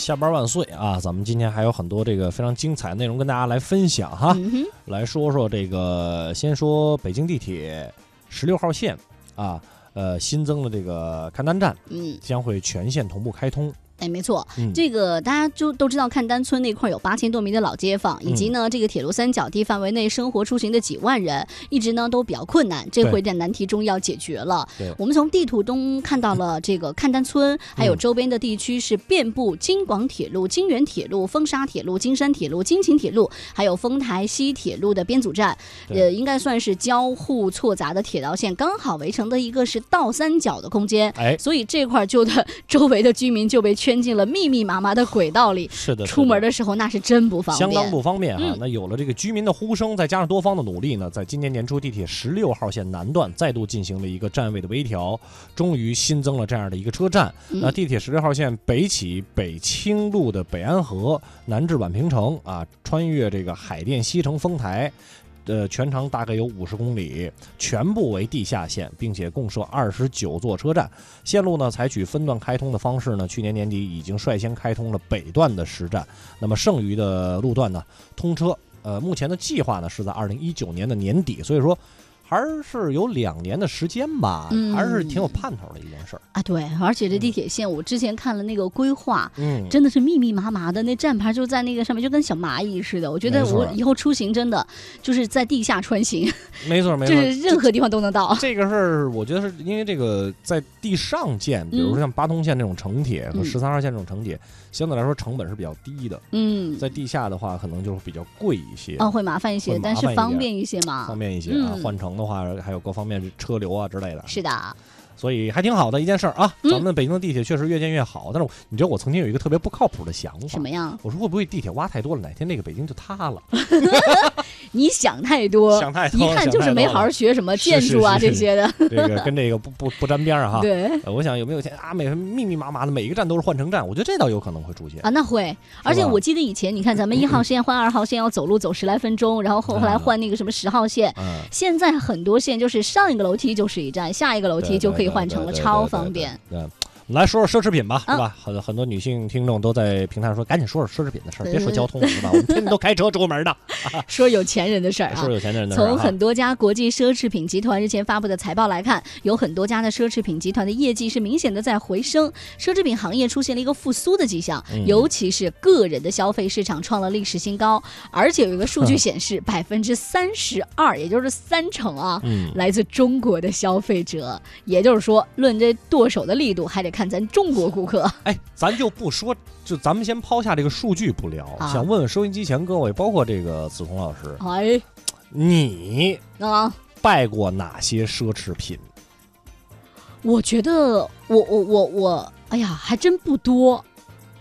下班万岁啊！咱们今天还有很多这个非常精彩的内容跟大家来分享哈。嗯，来说说这个，先说北京地铁十六号线啊，呃，新增了这个看单站，嗯，将会全线同步开通。哎，没错，嗯这个大家就都知道，看丹村那块儿有八千多名的老街坊，以及嗯呢，这个铁路三角地范围内生活出行的几万人，一直呢都比较困难。这回在难题中要解决了对。我们从地图中看到了这个看丹村，还有嗯周边的地区是遍布京广铁路、京原铁路、丰沙铁路、京山铁路、京秦铁路，还有丰台西铁路的编组站，对呃，应该算是交互错杂的铁道线，刚好围成的一个是倒三角的空间。哎，所以这块儿就的 周围的居民就被圈进了密密麻麻的轨道里，是的，出门的。时候那是真不方便。相当不方便啊、嗯那有了这个居民的呼声，再加上多方的努力呢，在今年年初，地铁十六号线南段再度进行了一个站位的微调，终于新增了这样的一个车站。嗯那地铁十六号线北起北清路的北安河，南至宛平城啊，穿越这个海淀西城丰台。呃，全长大概有五十公里，全部为地下线，并且共设二十九座车站。线路呢，采取分段开通的方式呢，去年年底已经率先开通了北段的十站，那么剩余的路段呢，通车。呃，目前的计划呢是在二零一九年的年底，所以说还是有两年的时间吧，嗯还是挺有盼头的一件事儿。啊，对，而且这地铁线我之前看了那个规划。嗯，真的是密密麻麻的，那站牌就在那个上面，就跟小蚂蚁似的。我觉得我以后出行真的就是在地下穿行，没错没错，就是任何地方都能到。这个事儿，我觉得是因为这个在地上建，比如说像八通线这种城铁和嗯十三号线这种城铁，相对来说成本是比较低的。嗯，在地下的话，可能就是比较贵一些，啊，会麻烦一些但是方便一些嘛方。便一些啊。嗯换乘的话，还有各方面车流啊之类的，是的，所以还挺好的一件事儿啊。嗯咱们北京的地铁确实越建越好，但是你知道我曾经有一个特别不靠谱的想法什，么呀？我说会不会地铁挖太多了，哪天那个北京就塌了？你想太多，想太多，一看就是没好好学什么建筑啊这些的。这个跟这个不不不沾边儿啊哈。对呃我想有没有一天啊，每密密麻麻的每一个站都是换乘站，我觉得这倒有可能会出现。啊，那会，而且我记得以前你看咱们一号线换二号线要走路走十来分钟，然后后后来嗯换那个什么十号线。嗯，现在很多线就是上一个楼梯就是一站，下一个楼梯就可以换乘了，超方便。来说说奢侈品吧，嗯是吧？很很多女性听众都在平台上说，赶紧说说奢侈品的事儿，别说交通了，是吧？我们天天都开车出门的，说有钱人的事儿啊说。有钱人的事儿哈从很多家国际奢侈品集团日前发布的财报来看，有很多家的奢侈品集团的业绩是明显的在回升，奢侈品行业出现了一个复苏的迹象，嗯尤其是个人的消费市场创了历史新高，而且有一个数据 显示，百分之三十二，也就是三成啊。嗯，来自中国的消费者，也就是说，论这剁手的力度，还得看咱中国 顾客。哎，咱就不说，就咱们先抛下这个数据不聊，啊想问问收音机前各位，包括这个子彤老师，哎，你啊，拜过哪些奢侈品？我觉得我我我我，哎呀，还真不多。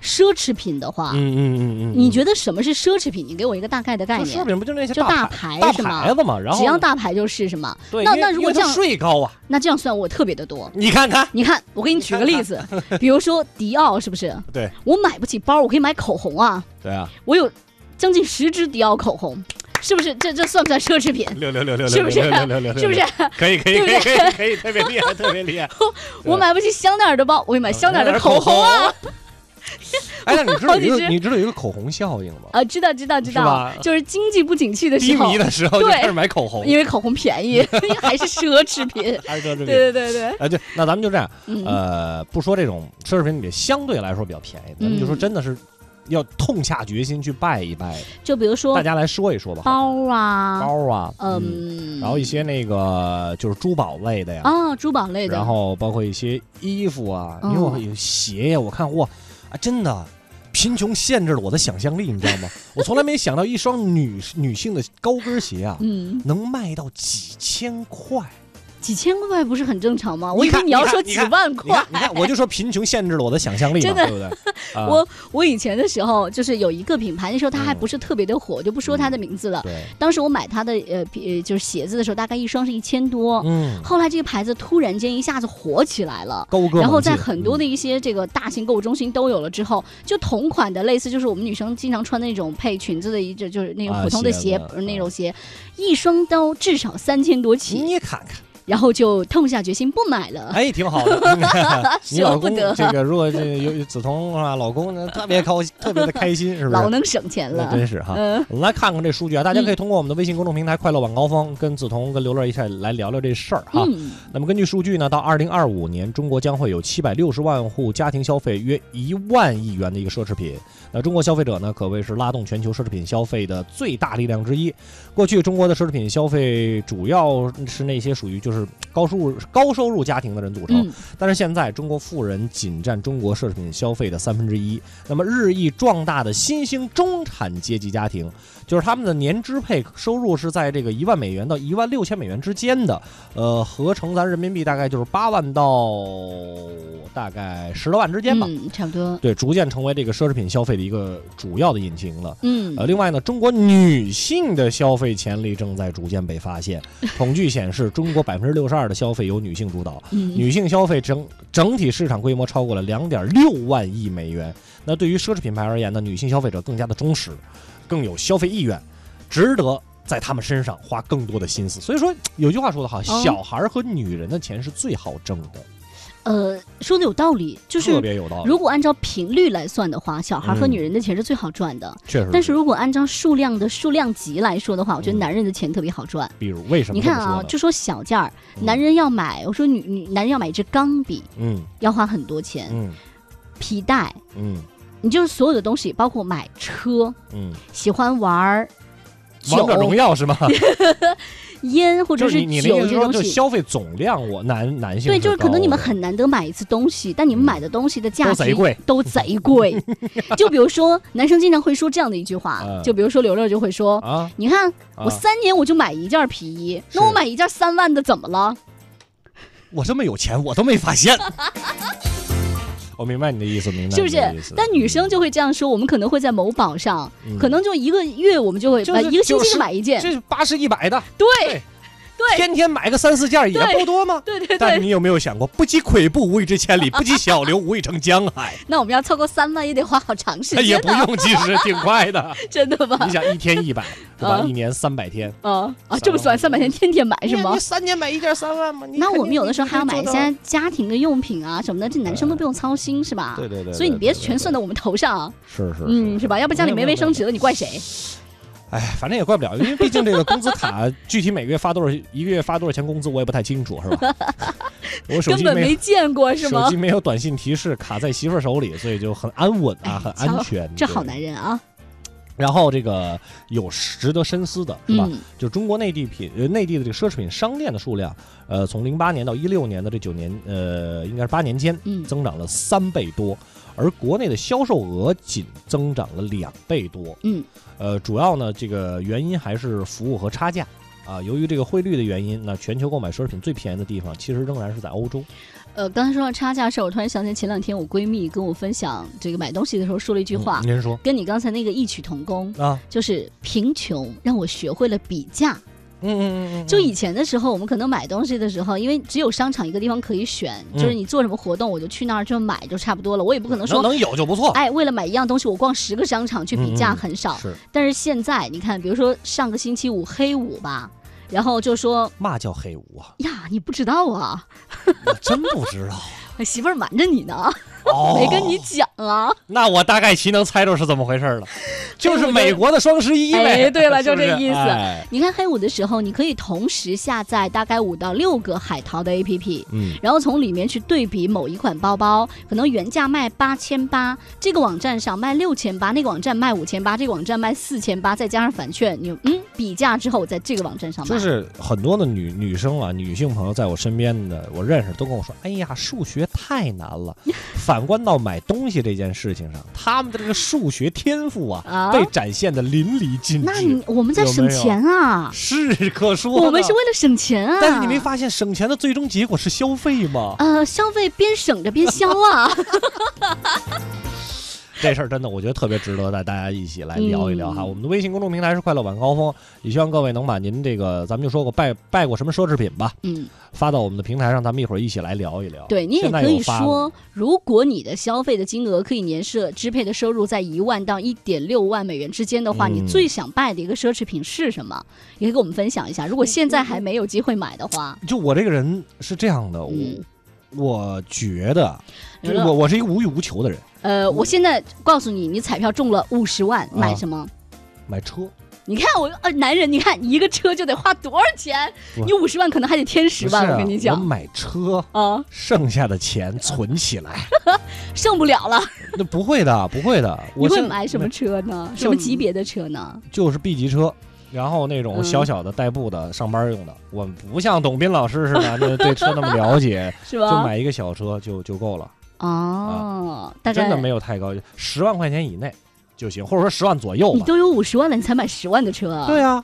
奢侈品的话，嗯嗯嗯嗯，你觉得什么是奢侈品？你给我一个大概的概念奢侈念。品不就那些就大牌大牌是吗牌子嘛？然后只要大牌就是什么？对，那那如果这样税高啊，那这样算我特别的多。你看看，你看，我给你举个例子，比如说迪奥，是不是？对我买不起包，我可以买口红啊。对啊，我有将近十支迪奥口红，是不是？这这算不算奢侈品？六六六六是不是六六六六六，是不是？可以可以可以对不对可以特别厉害，特别厉害。我买不起香奈儿的包，我买香奈儿的口红啊。。哎，那你知道一个你知道有一个口红效应吗？啊，知道知道知道，就是经济不景气的时候。迷，的时候就对。开始买口红，因为口红便宜，还是奢侈品。还是奢侈品。对对对对，哎，对，那咱们就这样，嗯，呃，不说这种奢侈品里相对来说比较便宜的，咱们就说嗯真的是要痛下决心去拜一拜，就比如说大家来说一说吧。包啊，包啊，嗯，然后一些那个就是珠宝类的呀，啊，珠宝类的，然后包括一些衣服啊，嗯。因为我有鞋呀，我看哇，啊，真的。贫穷限制了我的想象力，你知道吗？我从来没想到一双女女性的高跟鞋啊，嗯，能卖到几千块。几千块不是很正常吗？我以为你要说几万块你看，。我就说贫穷限制了我的想象力，真的对不对？啊我我以前的时候就是有一个品牌，那时候它还嗯不是特别的火，我就不说它的名字了。对，当时我买它的呃呃就是鞋子的时候，大概一双是一千多。嗯，后来这个牌子突然间一下子火起来了。高歌。然后在很多的嗯一些这个大型购物中心都有了之后，就同款的类似就是我们女生经常穿那种配裙子的一就就是那种啊普通的鞋，那嗯种鞋，一双都至少三千多起。你看看，然后就痛下决心不买了。哎，挺好的。你舍老公不得这个，如果这有子彤啊，老公呢特别高兴，特别的开心，是不是？老能省钱那了。真是哈。嗯，我们来看看这数据啊，大家可以通过我们的微信公众平台“快乐晚高峰”跟子彤、跟刘乐一起来聊聊这事儿哈。嗯，那么根据数据呢，到二零二五年，中国将会有七百六十万户家庭消费约一万亿元的一个奢侈品。那中国消费者呢，可谓是拉动全球奢侈品消费的最大力量之一。过去中国的奢侈品消费主要是那些属于就是高收入高收入家庭的人组成，嗯，但是现在中国富人仅占中国奢侈品消费的三分之一。那么日益壮大的新兴中产阶级家庭，就是他们的年支配收入是在这个一万美元到一万六千美元之间的，呃，合成咱人民币大概就是八万到大概十多万之间吧。嗯，差不多。对，逐渐成为这个奢侈品消费的一个主要的引擎了。嗯，呃，另外呢，中国女性的消费潜力正在逐渐被发现。统计显示，中国百分之六十二的消费由女性主导，嗯，女性消费整整体市场规模超过了两点六万亿美元。那对于奢侈品牌而言呢，女性消费者更加的忠实，更有消费意愿，值得在他们身上花更多的心思。所以说，有句话说得好，小孩儿和女人的钱是最好挣的，呃，说的有道理，就是特是别有道理。如果按照频率来算的话，小孩和嗯女人的钱是最好赚的。确实，但是如果按照数量的数量级来说的话，我觉得嗯。男人的钱特别好赚。比如为什么你看啊，这么说呢？就说小件儿，嗯。男人要买，我说女女男人要买一支钢笔，嗯。要花很多钱，嗯。皮带，嗯你就是所有的东西，包括买车，嗯，喜欢玩儿王者荣、耀是吗？烟或者是酒这东西。就消费总量，我男男性对，就是可能你们很难得买一次东西，但你们嗯买的东西的价值都贼贵都贼贵。就比如说，男生经常会说这样的一句话，嗯就比如说刘乐就会说啊：“你看，啊我三年我就买一件皮衣，那我买一件三万的怎么了？我这么有钱，我都没发现。我明白你的意思，明白是不是？但女生就会这样说，我们可能会在某宝上，嗯可能就一个月我们就会，就是呃，一个星期就买一件。这八十一百的，对天天买个三四件也不多吗？对对对，但是你有没有想过，不积跬步，无以至千里；不积小流，无以成江海。那我们要凑够三万也得花好长时也间也，不用，其实挺快的。真的吗你？想，一天一百，对吧？啊一年三百天，啊啊，这么算，三百天天天买是吗？三年买一件三万吗？那我们有的时候还要买一。些家庭的用品啊什么的，这男生都不用操心是吧？对对对，所以你别全算到我们头上，是是，嗯，是吧？要不家里没卫生纸了，你怪谁？哎，反正也怪不了，因为毕竟这个工资卡 具体每个月发多少，一个月发多少钱工资，我也不太清楚，是吧？我手根本机没没见过是吗手机？没有短信提示，卡在媳妇儿手里，所以就很安稳啊，很安全。这好男人啊，然后这个有值得深思的是吧？嗯就中国内地品呃内地的这个奢侈品商店的数量，呃，从零八年到一六年的这九年，呃，应该是八年间嗯增长了三倍多，而国内的销售额仅增长了两倍多。嗯，呃，主要呢这个原因还是服务和差价。啊，由于这个汇率的原因，那全球购买奢侈品最便宜的地方，其实仍然是在欧洲。呃，刚才说到差价事儿，我突然想起前两天我闺蜜跟我分享这个买东西的时候说了一句话，嗯您说跟你刚才那个异曲同工，啊？就是贫穷让我学会了比价。嗯嗯嗯嗯，就以前的时候，我们可能买东西的时候，因为只有商场一个地方可以选，嗯就是你做什么活动，我就去那儿就买就差不多了。我也不可能说，能能有就不错。哎，为了买一样东西，我逛十个商场去比价很少。是，但是现在你看，比如说上个星期五黑五吧，然后就说嘛叫黑五啊？呀，你不知道啊，我真不知道。媳妇儿瞒着你呢，哦没跟你讲啊。那我大概其能猜着是怎么回事了，就是美国的双十一呗。哎对了 就这意思哎你看黑五的时候，你可以同时下载大概五到六个海淘的 APP，嗯，然后从里面去对比某一款包包，可能原价卖八千八，这个网站上卖六千八，那个网站卖五千八，这个网站卖四千八，再加上返券，你嗯比价之后，在这个网站上买。就是很多的女女生啊，女性朋友在我身边的，我认识都跟我说，哎呀，数学太难了。反观到买东西这件事情上，他们的这个数学天赋啊，啊被展现的淋漓尽致那你。我们在省钱啊，是可说，我们是为了省钱啊。但是你没发现省钱的最终结果是消费吗？呃，消费边省着边消啊。这事儿真的我觉得特别值得带大家一起来聊一聊哈。嗯我们的微信公众平台是快乐晚高峰，也希望各位能把您这个咱们就说过拜拜过什么奢侈品吧，嗯，发到我们的平台上，咱们一会儿一起来聊一聊。对你也可以说，如果你的消费的金额可以年设支配的收入在一万到一点六万美元之间的话，嗯你最想拜的一个奢侈品是什么？也可以跟我们分享一下。如果现在还没有机会买的话，就我这个人是这样的，我、嗯我觉得，就是我我是一个无欲无求的人，呃，我现在告诉你，你彩票中了五十万，啊买什么？买车。你看我呃，男人，你看一个车就得花多少钱？你五十万可能还得添十万，啊我跟你讲我买车，啊，剩下的钱存起来。剩不了了。那不会的，不会的。你会买什么？车呢？什么级别的车呢？就是 B 级车。然后那种嗯小小的代步的上班用的，我们不像董斌老师似的，那对车那么了解，就是吧？买一个小车就就够了，哦，大概真的没有太高，十万块钱以内就行，或者说十万左右。你都有五十万了，你才买十万的车啊？对啊，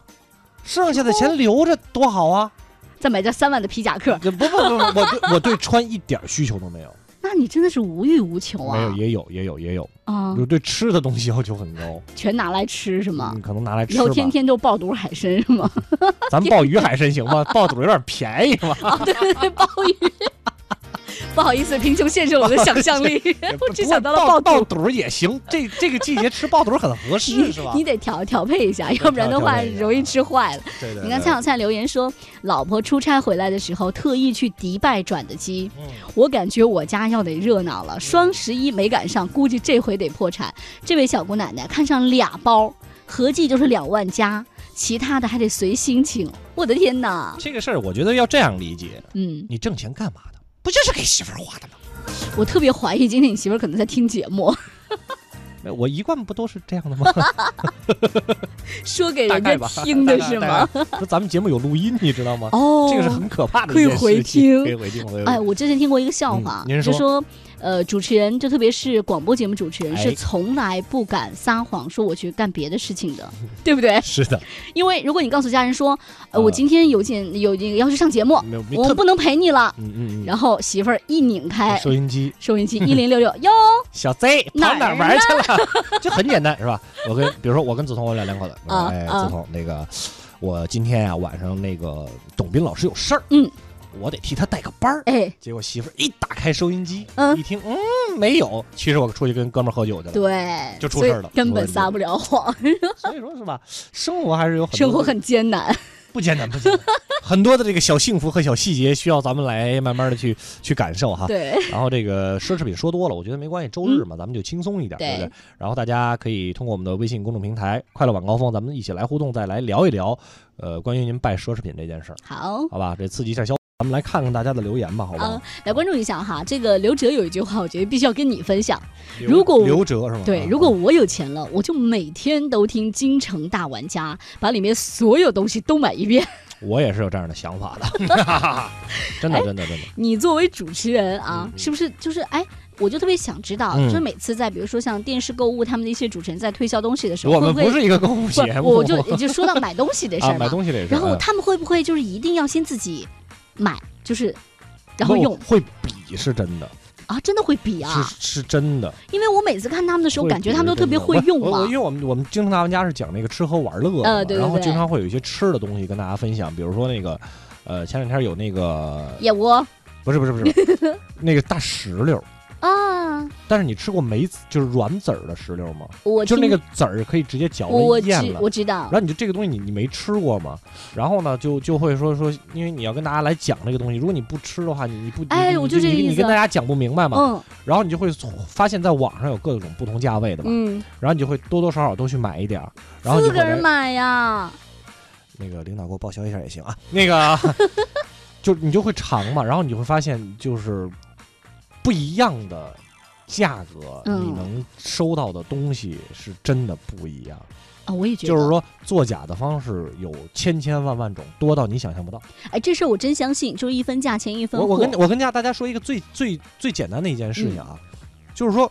剩下的钱留着多好啊！再买件三万的皮夹克，不不不，不我对我对穿一点需求都没有，那你真的是无欲无求啊！没有也有也有也有，啊，就对吃的东西要求很高，全拿来吃是吗你，？可能拿来吃吧。以后天天都爆肚海参是吗？咱们鲍鱼海参行吗？爆肚有点便宜嘛。啊，对对对，鲍鱼。不好意思，贫穷限制了我的想象力，我只想到了爆爆肚。也行，这这个季节吃爆肚很合适，是吧？你得调调配一下，要不然的话容易吃坏了。对对你看蔡小蔡留言说，老婆出差回来的时候特意去迪拜转的机，嗯，我感觉我家要得热闹了。双十一没赶上，估计这回得破产。这位小姑奶奶看上俩包，合计就是两万加，其他的还得随心情。我的天哪！这个事儿我觉得要这样理解，嗯，你挣钱干嘛的？不就是给媳妇儿花的吗？我特别怀疑今天你媳妇儿可能在听节目，没我一贯不都是这样的吗？说给人家听的是吗？大概？说咱们节目有录音，你知道吗？哦，这个是很可怕的可以回听可以回听，可以回听。哎，我之前听过一个笑话，就说，呃，主持人就特别是广播节目主持人，哎。是从来不敢撒谎说我去干别的事情的，对不对？是的，因为如果你告诉家人说，呃，啊。我今天有件有这个要去上节目，我不能陪你了。嗯嗯嗯，然后媳妇儿一拧开收音机，收音机，一零六六哟，小 Z 跑哪玩去了？就很简单，是吧？我跟比如说我跟子彤我俩两口子，哎，子彤那个我今天啊晚上那个董斌老师有事儿，嗯，我得替他带个班儿。哎，结果媳妇儿一打开收音机，嗯一听，嗯，没有。其实我出去跟哥们儿喝酒去了。对，就出事儿了根本撒不了谎，所以说是吧，生活还是有很多生活很艰难。不艰难，不艰难，很多的这个小幸福和小细节需要咱们来慢慢的去去感受哈。对，然后这个奢侈品说多了，我觉得没关系，周日嘛，咱们就轻松一点，对不对对？然后大家可以通过我们的微信公众平台“快乐晚高峰”，咱们一起来互动，再来聊一聊，呃，关于您拜奢侈品这件事儿，好。好吧？这刺激一下消，咱们来看看大家的留言吧，好不好啊？，来关注一下哈，这个刘哲有一句话，我觉得必须要跟你分享。如果刘哲是吗？对，啊如果我有钱了，我就每天都听《京城大玩家》，把里面所有东西都买一遍。我也是有这样的想法的，真的，哎真的，真的。你作为主持人啊是不是就是哎？我就特别想知道，嗯就是每次在比如说像电视购物，他们的一些主持人在推销东西的时候，我们不是一个购物不节目，我就就说到买东西的事啊，儿嘛，买东西这事儿。嗯然后他们会不会就是一定要先自己买，就是然后用会比是真的，啊？真的会比啊？是是真的。因为我每次看他们的时候，感觉他们都特别会用嘛因。为我们我们京城大玩家是讲那个吃喝玩乐的嘛，呃对对对然后经常会有一些吃的东西跟大家分享，比如说那个，呃，前两天有那个燕窝不是不是不是 那个大石榴，啊，但是你吃过没就是软籽儿的石榴吗？我就是那个籽儿可以直接嚼了咽了。我知道然，后你就这个东西你你没吃过吗？然后呢，就就会说说，因为你要跟大家来讲这个东西，如果你不吃的话，你你不你你哎我就这个你你意思跟大家讲不明白嘛。嗯然后你就会从发现，在网上有各种不同价位的嘛，嗯，然后你就会多多少少都去买一点儿，然后你四就会来个人买呀，那个领导给我报销一下也行啊。那个 就你就会尝嘛，然后你就会发现就是不一样的价格，嗯你能收到的东西是真的不一样。啊，我也觉得，就是，说，作假的方式有千千万万种，多到你想象不到。哎，这事儿我真相信，就是一分价钱一分货。我我跟我跟大家说一个最最最简单的一件事情啊，就是说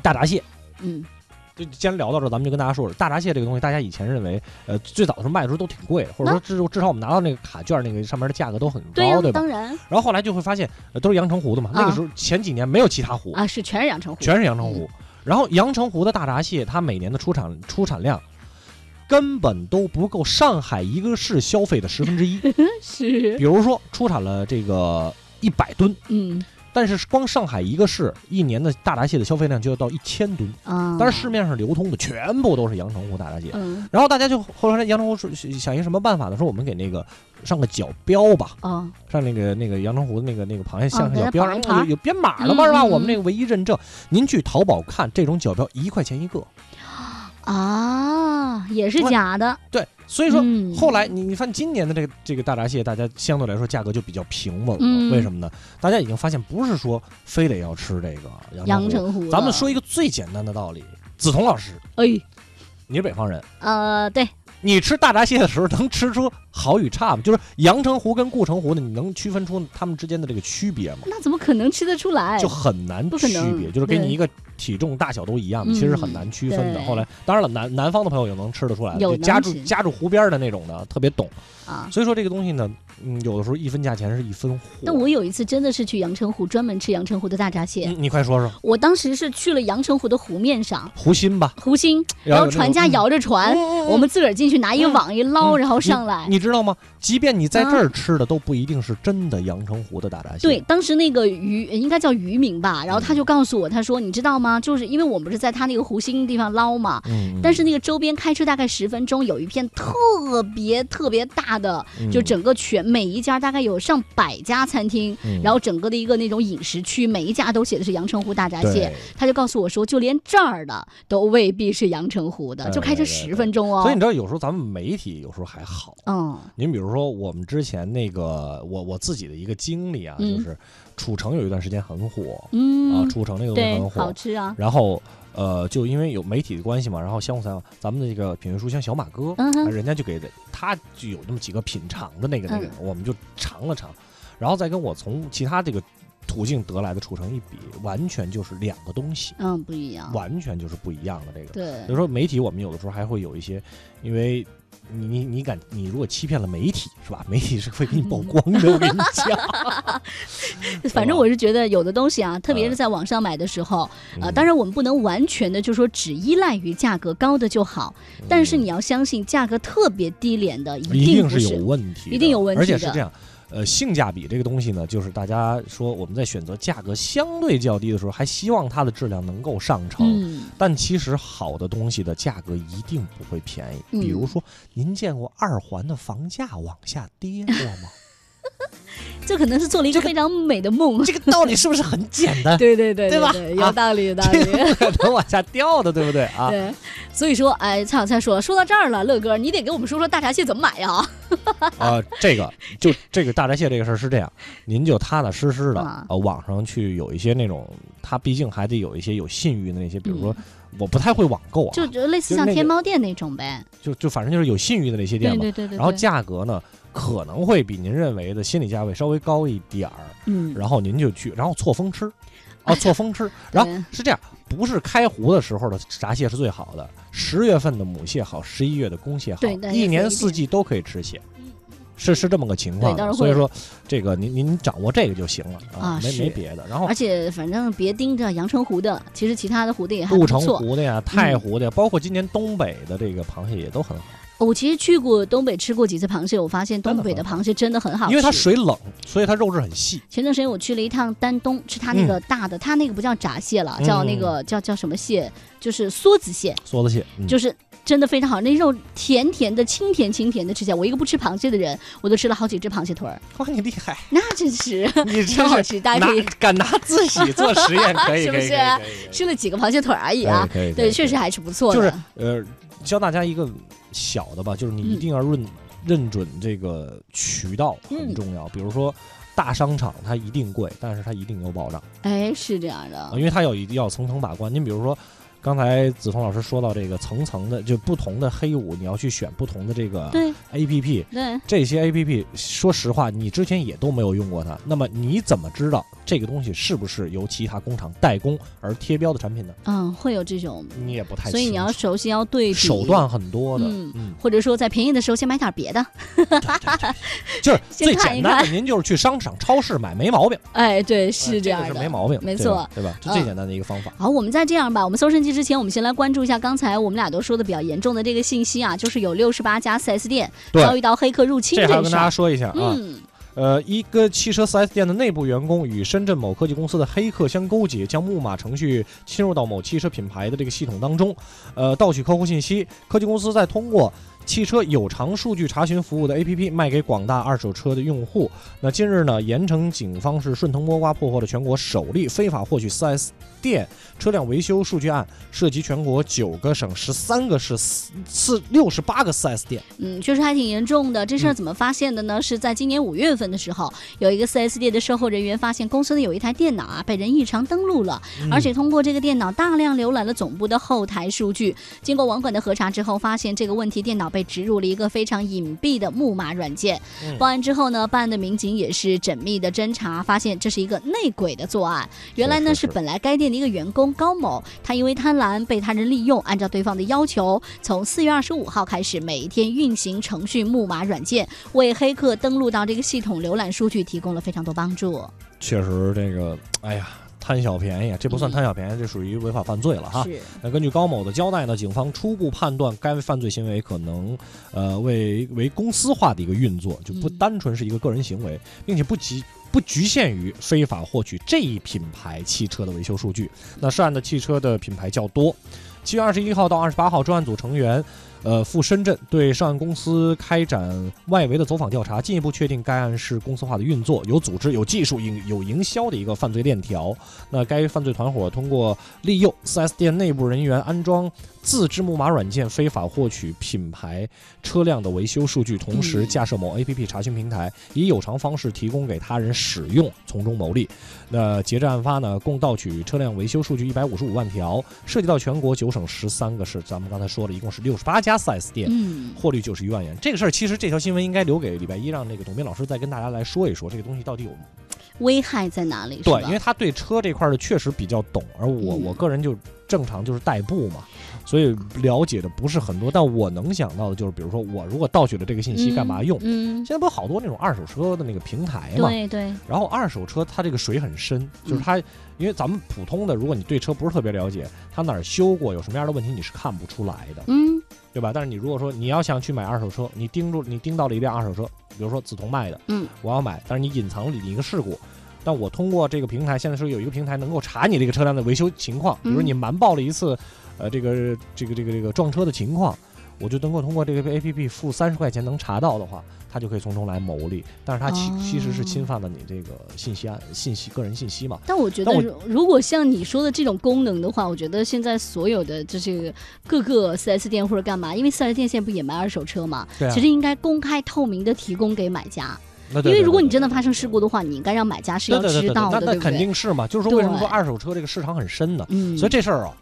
大闸蟹。嗯就既然聊到这儿，咱们就跟大家说说大闸蟹这个东西，大家以前认为，呃，最早的时候卖的时候都挺贵的，或者说至至少我们拿到那个卡券那个上面的价格都很高，对吧当？然然后后来就会发现，呃，都是阳澄湖的嘛。那个时候前几年没有其他湖，啊，是全是阳澄湖，全是阳澄湖。然后阳澄湖的大闸蟹，它每年的出产出产量根本都不够上海一个市消费的十分之一。是比，如说出产了这个一百吨，嗯但是光上海一个市一年的大闸蟹的消费量就要到一千吨，啊，但是市面上流通的全部都是阳澄湖大闸蟹。嗯然后大家就后来阳澄湖说想一个什么办法呢？说我们给那个上个角标吧，哦上那个那个阳澄湖的那个那个螃蟹像上角标，然后有有编码的嘛，是吧？我们那个唯一认证，您去淘宝看这种角标一块钱一个，啊，也是假的。对，所以说嗯。后来你你发现今年的这个这个大闸蟹，大家相对来说价格就比较平稳了，嗯。为什么呢？大家已经发现不是说非得要吃这个阳澄湖，澄湖，咱们说一个最简单的道理，梓潼老师，哎，你是北方人。呃，对，你吃大闸蟹的时候，能吃出好与差嘛？就是阳澄湖跟固城湖呢，你能区分出它们之间的这个区别吗？那怎么可能吃得出来？就很难区别，就是给你一个体重大小都一样的，嗯其实很难区分的。对后来，当然了，南南方的朋友也能吃得出来，有就家住家住湖边的那种的，特别懂。啊。所以说这个东西呢，嗯，有的时候一分价钱是一分货。但我有一次真的是去阳澄湖专门吃阳澄湖的大闸蟹，你你快说说我当时是去了阳澄湖的湖面上，湖心吧，湖心，然后船家摇着船，嗯我们自个儿进去拿一个网一捞，嗯然后上来。你知道吗？即便你在这儿吃的，都不一定是真的阳澄湖的大闸蟹。对，，当时那个渔应该叫渔民吧，然后他就告诉我，他说你知道吗？就是因为我们不是在他那个湖心地方捞嘛，嗯，但是那个周边开车大概十分钟，有一片特别特别大的，嗯就整个全每一家大概有上百家餐厅，嗯然后整个的一个那种饮食区，每一家都写的是阳澄湖大闸蟹。他就告诉我说，就连这儿的都未必是阳澄湖的，就开车十分钟哦。所以你知道，有时候咱们媒体有时候还好。嗯您比如说，我们之前那个我我自己的一个经历啊，嗯就是楚城有一段时间很火、嗯啊，嗯，楚城那个东西，很火，好吃啊。然后。呃，就因为有媒体的关系嘛，然后相互采访，咱们的这个品味书香小马哥，嗯人家就给他就有那么几个品尝的那个那个，嗯我们就尝了尝，然后再跟我从其他这个途径得来的楚成一比，完全就是两个东西，嗯，不一样。完全就是不一样的这个。对比如，说媒体，我们有的时候还会有一些，因为你你你敢，你如果欺骗了媒体，是吧？媒体是会给你曝光的，我跟你讲。反正我是觉得有的东西啊，特别是在网上买的时候，呃，当然我们不能完全的就说只依赖于价格高的就好，但是你要相信价格特别低廉的一定是有问题，一定有问题的而且是这样。呃，性价比这个东西呢，就是大家说我们在选择价格相对较低的时候，还希望它的质量能够上乘。嗯，但其实好的东西的价格一定不会便宜。嗯比如说，您见过二环的房价往下跌过吗？这可能是做了一个非常美的梦。这个道理是不是很简单？对对对对吧对，有啊道理有道这理。个不可能往下掉的，对不对啊？对，所以说，哎，蔡小蔡说了，说到这儿了，乐哥，你得给我们说说大闸蟹怎么买呀？啊，这个就这个大闸蟹这个事儿是这样，您就踏踏实实的啊呃，网上去有一些那种，它毕竟还得有一些有信誉的那些，比如说我不太会网购啊，就就类似像天猫店那种呗。就就反正就是有信誉的那些店嘛。对对对对。然后，价格呢可能会比您认为的心理价位稍微高一点儿，嗯，然后您就去，然后错峰吃，啊，错峰吃，然后是这样，不是开湖的时候的闸蟹是最好的，十月份的母蟹好，十一月的公蟹好对，一年四季都可以吃蟹。是是这么个情况所以说这个您您掌握这个就行了没啊没没别的。然后而且反正别盯着阳澄湖的，其实其他的湖的也还不错。湖的呀、太湖的呀，包括今年东北的这个螃蟹也都很好，我其实去过东北吃过几次螃蟹，我发现东北的螃蟹真的很好吃。因为它水冷，所以它肉质很细。前段时间我去了一趟丹东，吃它那个大的，它那个不叫闸蟹了，叫那个叫叫什么蟹，就是梭子蟹，梭子蟹，嗯就是真的非常好，那肉甜甜的、清甜清甜的，吃起来我一个不吃螃蟹的人，我都吃了好几只螃蟹腿儿，哇，你厉害，那真是你 真好吃，大家可以敢拿自己做实验，可以 是不是吃了几个螃蟹腿而已啊。对，确实还是不错的。就是呃，教大家一个小的吧，就是你一嗯定要认认准这个渠道很嗯重要。比如说大商场它一定贵，但是它一定有保障哎，是这样啊，的因，为它有一定要层层把关。您比如说。刚才子彤老师说到这个层层的，就不同的黑五，你要去选不同的这个对。A P P，对，这些 A P P，说实话，你之前也都没有用过它，那么你怎么知道这个东西是不是由其他工厂代工而贴标的产品呢？嗯，会有这种，你也不太所以你要首先要对比手段很多的，嗯嗯，或者说在便宜的时候先买点别的，就是 最简单的，您就是去商场、超市买，没毛病，哎，对，呃是这样的，个是没毛病，没错，对吧？这嗯。最简单的一个方法。好，我们再这样吧，我们搜神记之前，我们先来关注一下刚才我们俩都说的比较严重的这个信息啊，就是有六十八家四 S 店遭遇到黑客入侵这事这还要跟大家。说一下啊，嗯，呃，一个汽车 4S 店的内部员工与深圳某科技公司的黑客相勾结，将木马程序侵入到某汽车品牌的这个系统当中，呃，盗取客户信息。科技公司在通过汽车有偿数据查询服务的 APP 卖给广大二手车的用户。那近日呢，盐城警方是顺藤摸瓜破获了全国首例非法获取 4S 店车辆维修数据案，涉及全国九个省、十三个市、四四六十八个 4S 店。嗯，确实还挺严重的。这事儿嗯怎么发现的呢？是在今年五月份的时候，有一个 4S 店的售后人员发现公司的有一台电脑啊被人异常登录了，嗯而且通过这个电脑大量浏览了总部的后台数据。经过网管的核查之后，发现这个问题电脑被植入了一个非常隐蔽的木马软件。嗯报案之后呢，办案的民警也是缜密的侦查，发现这是一个内鬼的作案。原来呢是本来该店的一个员工高某，他因为贪婪被他人利用，按照对方的要求，从四月二十五号开始，每一天运行程序木马软件，为黑客登录到这个系统浏览数据提供了非常多帮助。确实，这个，哎呀，贪小便宜，这不算贪小便宜，这属于违法犯罪了哈。是，那根据高某的交代呢，警方初步判断该犯罪行为可能，呃，为为公司化的一个运作，就不嗯单纯是一个个人行为，并且不局不局限于非法获取这一品牌汽车的维修数据。那涉案的汽车的品牌较多。七月二十一号到二十八号，专案组成员。呃，赴深圳对涉案公司开展外围的走访调查，进一步确定该案是公司化的运作，有组织、有技术、营有营销的一个犯罪链条。那该犯罪团伙通过利诱 4S 店内部人员安装自制木马软件，非法获取品牌车辆的维修数据，同时嗯架设某 APP 查询平台，以有偿方式提供给他人使用，从中牟利。那截至案发呢，共盗取车辆维修数据一百五十五万条，涉及到全国九省十三个市。咱们刚才说了一共是六十八家 4S 店。嗯，获利九十一万元，这个事儿其实这条新闻应该留给礼拜一，让那个董斌老师再跟大家来说一说这个东西到底有危害在哪里？对，因为他对车这块儿的确实比较懂，而我、嗯我个人就正常就是代步嘛，所以了解的不是很多。但我能想到的就是，比如说我如果盗取了这个信息，干嘛用？嗯，现在不是好多那种二手车的那个平台嘛，对对，然后二手车它这个水很深，就是它，因为咱们普通的，如果你对车不是特别了解，它哪儿修过，有什么样的问题你是看不出来的，嗯对吧？但是你如果说你要想去买二手车，你盯住你盯到了一辆二手车，比如说梓潼卖的，嗯，我要买，但是你隐藏了你一个事故。但我通过这个平台，现在是有一个平台能够查你这个车辆的维修情况，比如嗯你瞒报了一次，呃，这个这个这个这个撞车的情况，我就能够通过这个 A P P 付三十块钱能查到的话，他就可以从中来牟利。但是他其、其实是侵犯了你这个信息安信息个人信息嘛。但我觉得我如，果像你说的这种功能的话，我觉得现在所有的这些各个四 S 店或者干嘛，因为四 S 店现在不也卖二手车嘛，啊其实应该公开透明的提供给买家，那因为如果你真的发生事故的话，你应该让买家是要对对对对对知道的，那那肯？定是嘛。就是说，为什么说二手车这个市场很深呢？嗯，所以这事儿啊，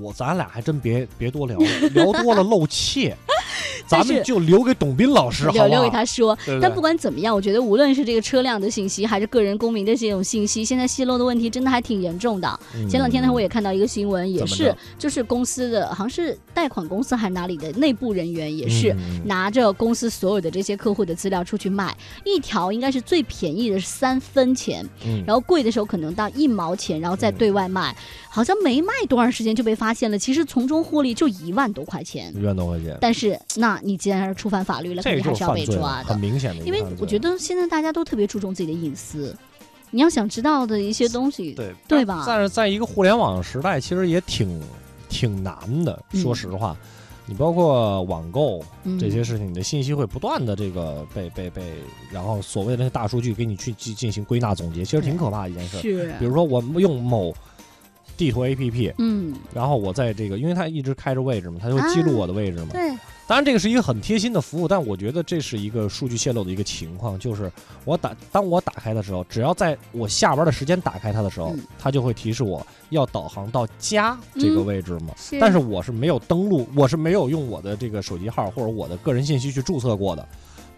我咱俩还真别别多聊，聊多了露怯，咱们就留给董斌老师，好？留留给他说。对对但不管怎么样，我觉得无论是这个车辆的信息，还是个人公民的这种信息，现在泄露的问题真的还挺严重的。嗯前两天呢，我也看到一个新闻，也是就是公司的，好像是贷款公司还是哪里的内部人员，也是嗯拿着公司所有的这些客户的资料出去卖，一条应该是最便宜的是三分钱，嗯然后贵的时候可能到一毛钱，然后再对外卖，好像没卖多长时间就被发现了，其实从中获利就一万多块钱。一万多块钱，但是，那你既然是触犯法律了，肯定还是要被抓的很。明显的因为我觉得现在大家都特别注重自己的隐私，你要想知道的一些东西，对对吧但是在一个互联网时代，其实也挺挺难的。嗯说实话，你包括网购嗯这些事情，你的信息会不断的这个被被被，然后所谓的那些大数据给你去进进行归纳总结，其实挺可怕的一件事。是，比如说，我们用某地图 APP，嗯，然后我在这个，因为它一直开着位置嘛，它就会记录我的位置嘛。对，当然，这个是一个很贴心的服务，但我觉得这是一个数据泄露的一个情况，就是我打当我打开的时候，只要在我下班的时间打开它的时候，嗯它就会提示我要导航到家这个位置嘛。是但是我是没有登录，我是没有用我的这个手机号或者我的个人信息去注册过的。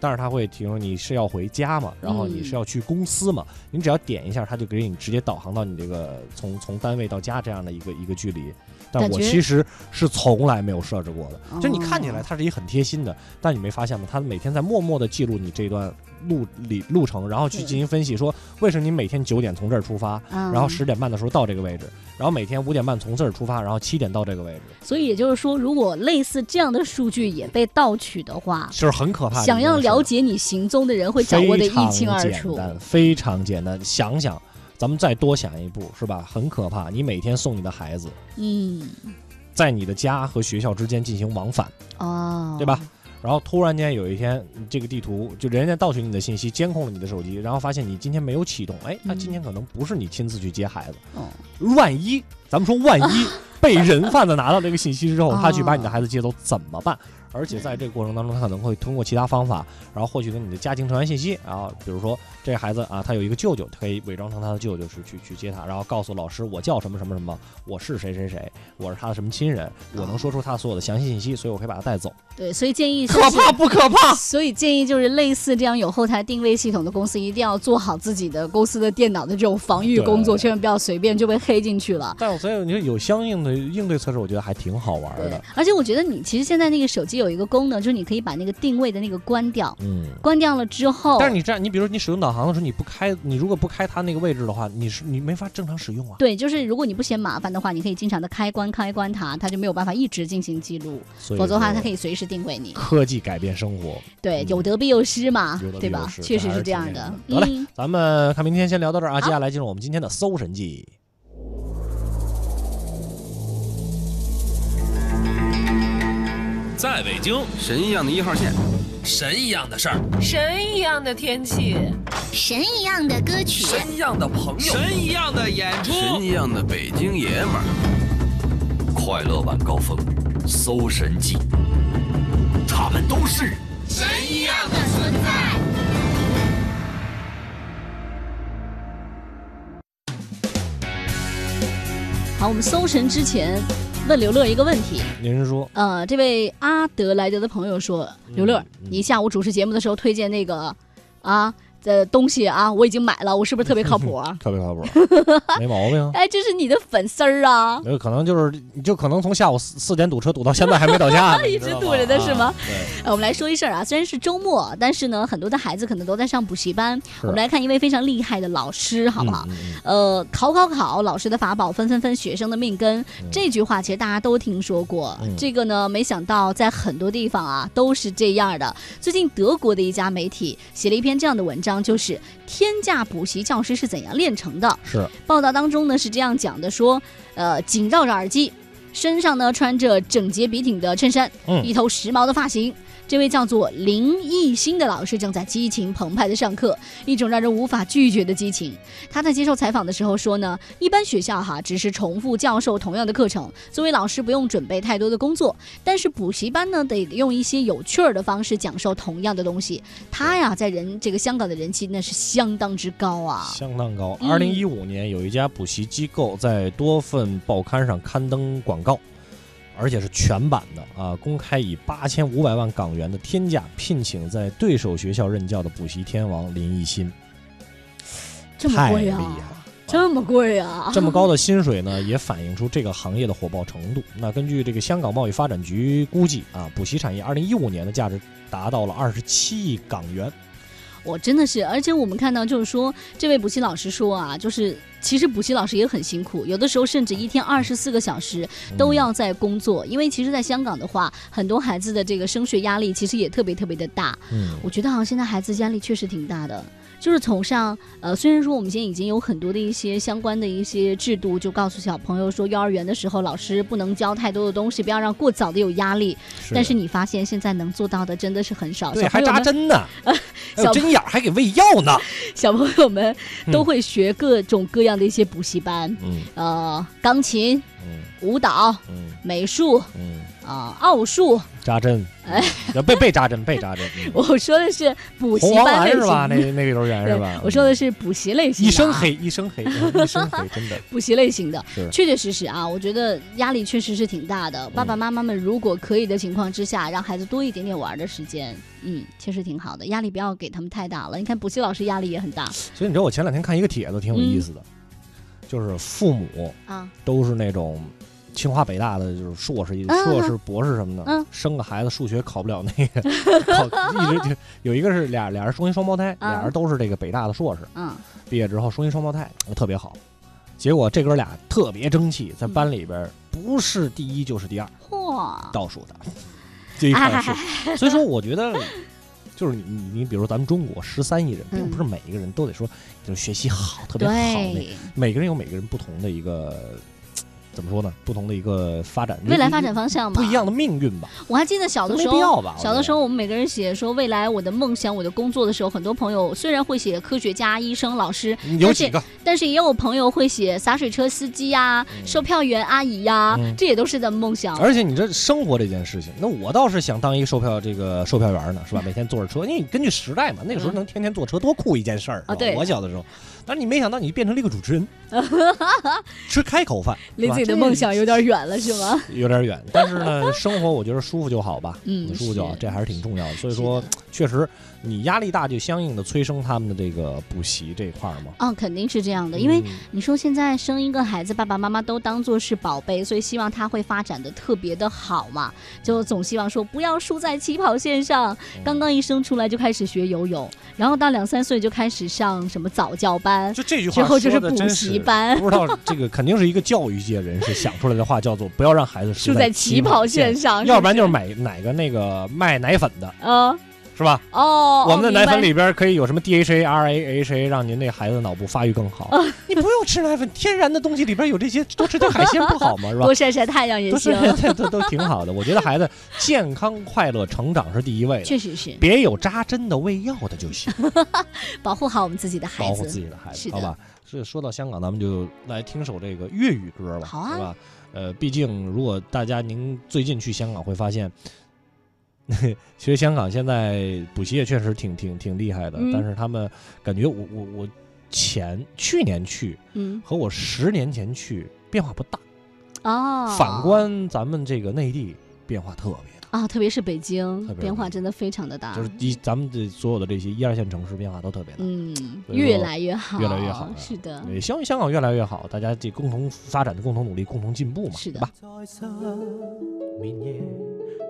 但是它会提醒你是要回家嘛，然后你是要去公司嘛，你只要点一下，它就给你直接导航到你这个从从单位到家这样的一个一个距离。但我其实是从来没有设置过的，就你看起来哦它是一个很贴心的，但你没发现吗？它每天在默默的记录你这段路里路程，然后去进行分析，说为什么你每天九点从这儿出发，嗯然后十点半的时候到这个位置，然后每天五点半从这儿出发，然后七点到这个位置，所以也就是说，如果类似这样的数据也被盗取的话，就是很可怕。想要了解你行踪的人会掌握的一清二楚。非常简单，非常简单。想想，咱们再多想一步，是吧？很可怕。你每天送你的孩子嗯，在你的家和学校之间进行往返，哦，对吧？然后突然间有一天，这个地图就人家盗取你的信息，监控了你的手机，然后发现你今天没有启动，哎，那嗯今天可能不是你亲自去接孩子，哦，万一咱们说万一 被人贩子拿到这个信息之后，哦他去把你的孩子接走怎么办？而且在这个过程当中，他可能会通过其他方法，然后获取了你的家庭成员信息，然后比如说这个孩子啊，他有一个舅舅，他可以伪装成他的舅舅是去去接他，然后告诉老师我叫什么什么什么，我是谁谁谁，我是他的什么亲人，我能说出他所有的详细信息，所以我可以把他带走。对，所以建议可怕不可怕？所以建议就是类似这样有后台定位系统的公司，一定要做好自己的公司的电脑的这种防御工作，千万不要随便就被黑进去了。但我所以你说有相应的应对措施，我觉得还挺好玩的。，而且我觉得你其实现在那个手机有一个功能，就是你可以把那个定位的那个关掉，嗯。关掉了之后，但是你这样，你比如说你使用导航的时候，你不开，你如果不开它那个位置的话，你是你没法正常使用啊。对，就是如果你不嫌麻烦的话，你可以经常的开关开关它，它就没有办法一直进行记录，否则的话它可以随时定位你。科技改变生活。对，嗯有得必有失嘛对吧？确实是是这样的挺那个。的得嗯，咱们看明天先聊到这儿啊，接下来进入我们今天的搜神记。在北京，神一样的一号线，神一样的事儿，神一样的天气，神一样的歌曲，神一样的朋友，神一样的演出，神一样的北京爷们儿，快乐晚高峰，搜神记，他们都是。神一样的存在。好，我们搜神之前问刘乐一个问题。您说，呃，这位阿德莱德的朋友说，刘乐，嗯你下午主持节目的时候推荐那个啊的东西啊，我已经买了，我是不是特别靠谱啊？特别靠谱，没毛病啊。哎，这是你的粉丝儿啊，没有可能就是你就可能从下午四四点堵车堵到现在还没到家，一直堵着的是吗我们来说一事儿啊，虽然是周末，但是呢，很多的孩子可能都在上补习班。我们来看一位非常厉害的老师，好不好？嗯嗯嗯呃，考考考，老师的法宝，分分分，学生的命根。这句话其实大家都听说过。嗯这个呢，没想到在很多地方啊都是这样的。最近德国的一家媒体写了一篇这样的文章，就是天价补习教师是怎样炼成的。是报道当中呢是这样讲的，说，呃，紧绕着耳机，身上呢穿着整洁笔挺的衬衫，嗯一头时髦的发型。这位叫做林艺兴的老师正在激情澎湃的上课，一种让人无法拒绝的激情。他在接受采访的时候说呢，一般学校哈只是重复教授同样的课程，作为老师不用准备太多的工作，但是补习班呢得用一些有趣儿的方式讲授同样的东西。他呀在人这个香港的人气那是相当之高啊。相当高。嗯二零一五年有一家补习机构在多份报刊上刊登广告，而且是全版的啊，公开以八千五百万港元的天价聘请在对手学校任教的补习天王林奕欣，这么太厉贵啊害！这么贵啊！这么高的薪水呢，也反映出这个行业的火爆程度。那根据这个香港贸易发展局估计啊，补习产业二零一五年的价值达到了二十七亿港元。我真的是，而且我们看到就是说，这位补习老师说啊，就是其实补习老师也很辛苦，有的时候甚至一天二十四个小时都要在工作，因为其实，在香港的话，很多孩子的这个升学压力其实也特别特别的大。嗯，我觉得好像现在孩子压力确实挺大的。就是从上，呃，虽然说我们现在已经有很多的一些相关的一些制度，就告诉小朋友说，幼儿园的时候老师不能教太多的东西，不要让过早的有压力。但是你发现现在能做到的真的是很少，对还扎针呢，小针眼儿还给喂药呢。小朋友们都会学各种各样的一些补习班，嗯呃，钢琴、嗯舞蹈、嗯美术、嗯啊、奥数，扎针，哎要被被扎针，被扎针。嗯 我说的是补习班类型是吧？那那个幼儿园是吧？我说的是补习类型的、一身，黑，一身黑，一身黑，真的 补习类型的。确确实实啊，我觉得压力确实是挺大的。爸爸妈妈们如果可以的情况之下，让孩子多一点点玩的时间，嗯，确实挺好的。压力不要给他们太大了。你看补习老师压力也很大所以你知道，我前两天看一个帖子，挺有意思的，就是父母啊，都是那种清华北大的，就是硕士、嗯硕士、博士什么的，嗯。生个孩子数学考不了那个，考一直就有一个是俩俩人双一双胞胎，嗯。俩人都是这个北大的硕士，嗯，毕业之后双一双胞胎特别好，结果这哥俩特别争气，在班里边不是第一就是第二，嚯，倒数的这一考试，哎，所以说我觉得。就是你你你比如咱们中国十三亿人，并嗯不是每一个人都得说就是学习好特别好每个人有每个人不同的一个怎么说呢？不同的一个发展，未来发展方向嘛，不一样的命运吧。我还记得小的时候，没必要吧？小的时候我们每个人写说未来我的梦想、我的工作的时候，很多朋友虽然会写科学家、医生、老师，候有几个但是也有朋友会写洒水车司机呀、嗯售票员阿姨呀、嗯这也都是咱们梦想。而且你这生活这件事情，那我倒是想当一个售票这个售票员呢，是吧？每天坐着车，因为你根据时代嘛，那个时候嗯能天天坐车多酷一件事儿啊对我小的时候，但是你没想到你变成了一个主持人，吃开口饭，离自己的梦想有点远了，是吗？有点远。但是呢，生活我觉得舒服就好吧，嗯舒服就好，这还是挺重要的。所以说，确实你压力大，就相应的催生他们的这个补习这一块儿嘛。啊，肯定是这样的，因为嗯你说现在生一个孩子，爸爸妈妈都当做是宝贝，所以希望他会发展的特别的好嘛，就总希望说不要输在起跑线上。嗯刚刚一生出来就开始学游泳，然后到两三岁就开始上什么早教班，就这句话之后就是补说的真是习班，不知道这个肯定是一个教育界人士想出来的话，叫做不要让孩子输在在起跑线线，上，要不然就是是买哪个那个卖奶粉的，呃是吧？哦，我们的奶粉里边可以有什么 DHA、RA、HA，让您那孩子的脑部发育更好。哦 你不用吃奶粉，天然的东西里边有这些，多吃点海鲜不好吗？是吧多？晒晒太阳也行，都都挺好的。我觉得孩子健康快乐成长是第一位的，确实是别有扎针的、喂药的就行，保护好我们自己的孩子保护自。己的孩子，好吧？所以说到香港，咱们就来听首这个粤语歌吧，好啊是吧？呃，毕竟如果大家您最近去香港会发现。其实香港现在补习也确实挺挺挺厉害的，嗯但是他们感觉我我我前去年去嗯和我十年前去变化不大，哦，反观咱们这个内地变化特别大，啊，特别是北京特别是变化真的非常的大，就是一咱们的所有的这些一二线城市变化都特别大。嗯，所以说越来越好，越来越好是的，也希望香港越来越好，大家这共同发展的共同努力，共同进步嘛，是的对吧？在失眠夜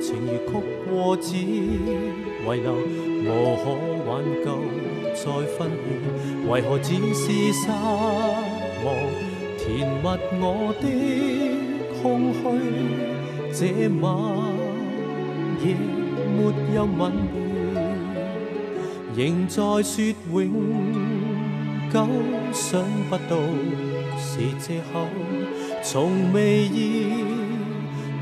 情如曲过只遗留，無可挽救再分離。為何只是失望，填密我的空虛？這晚夜沒有吻别，仍在說永。久，想不到是借口，從未意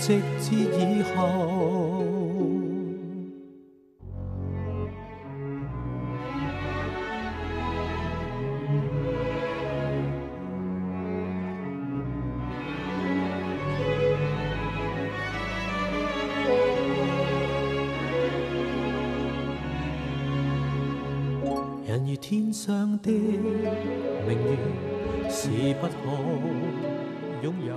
直至以後。人如天上的明月，是不可擁有。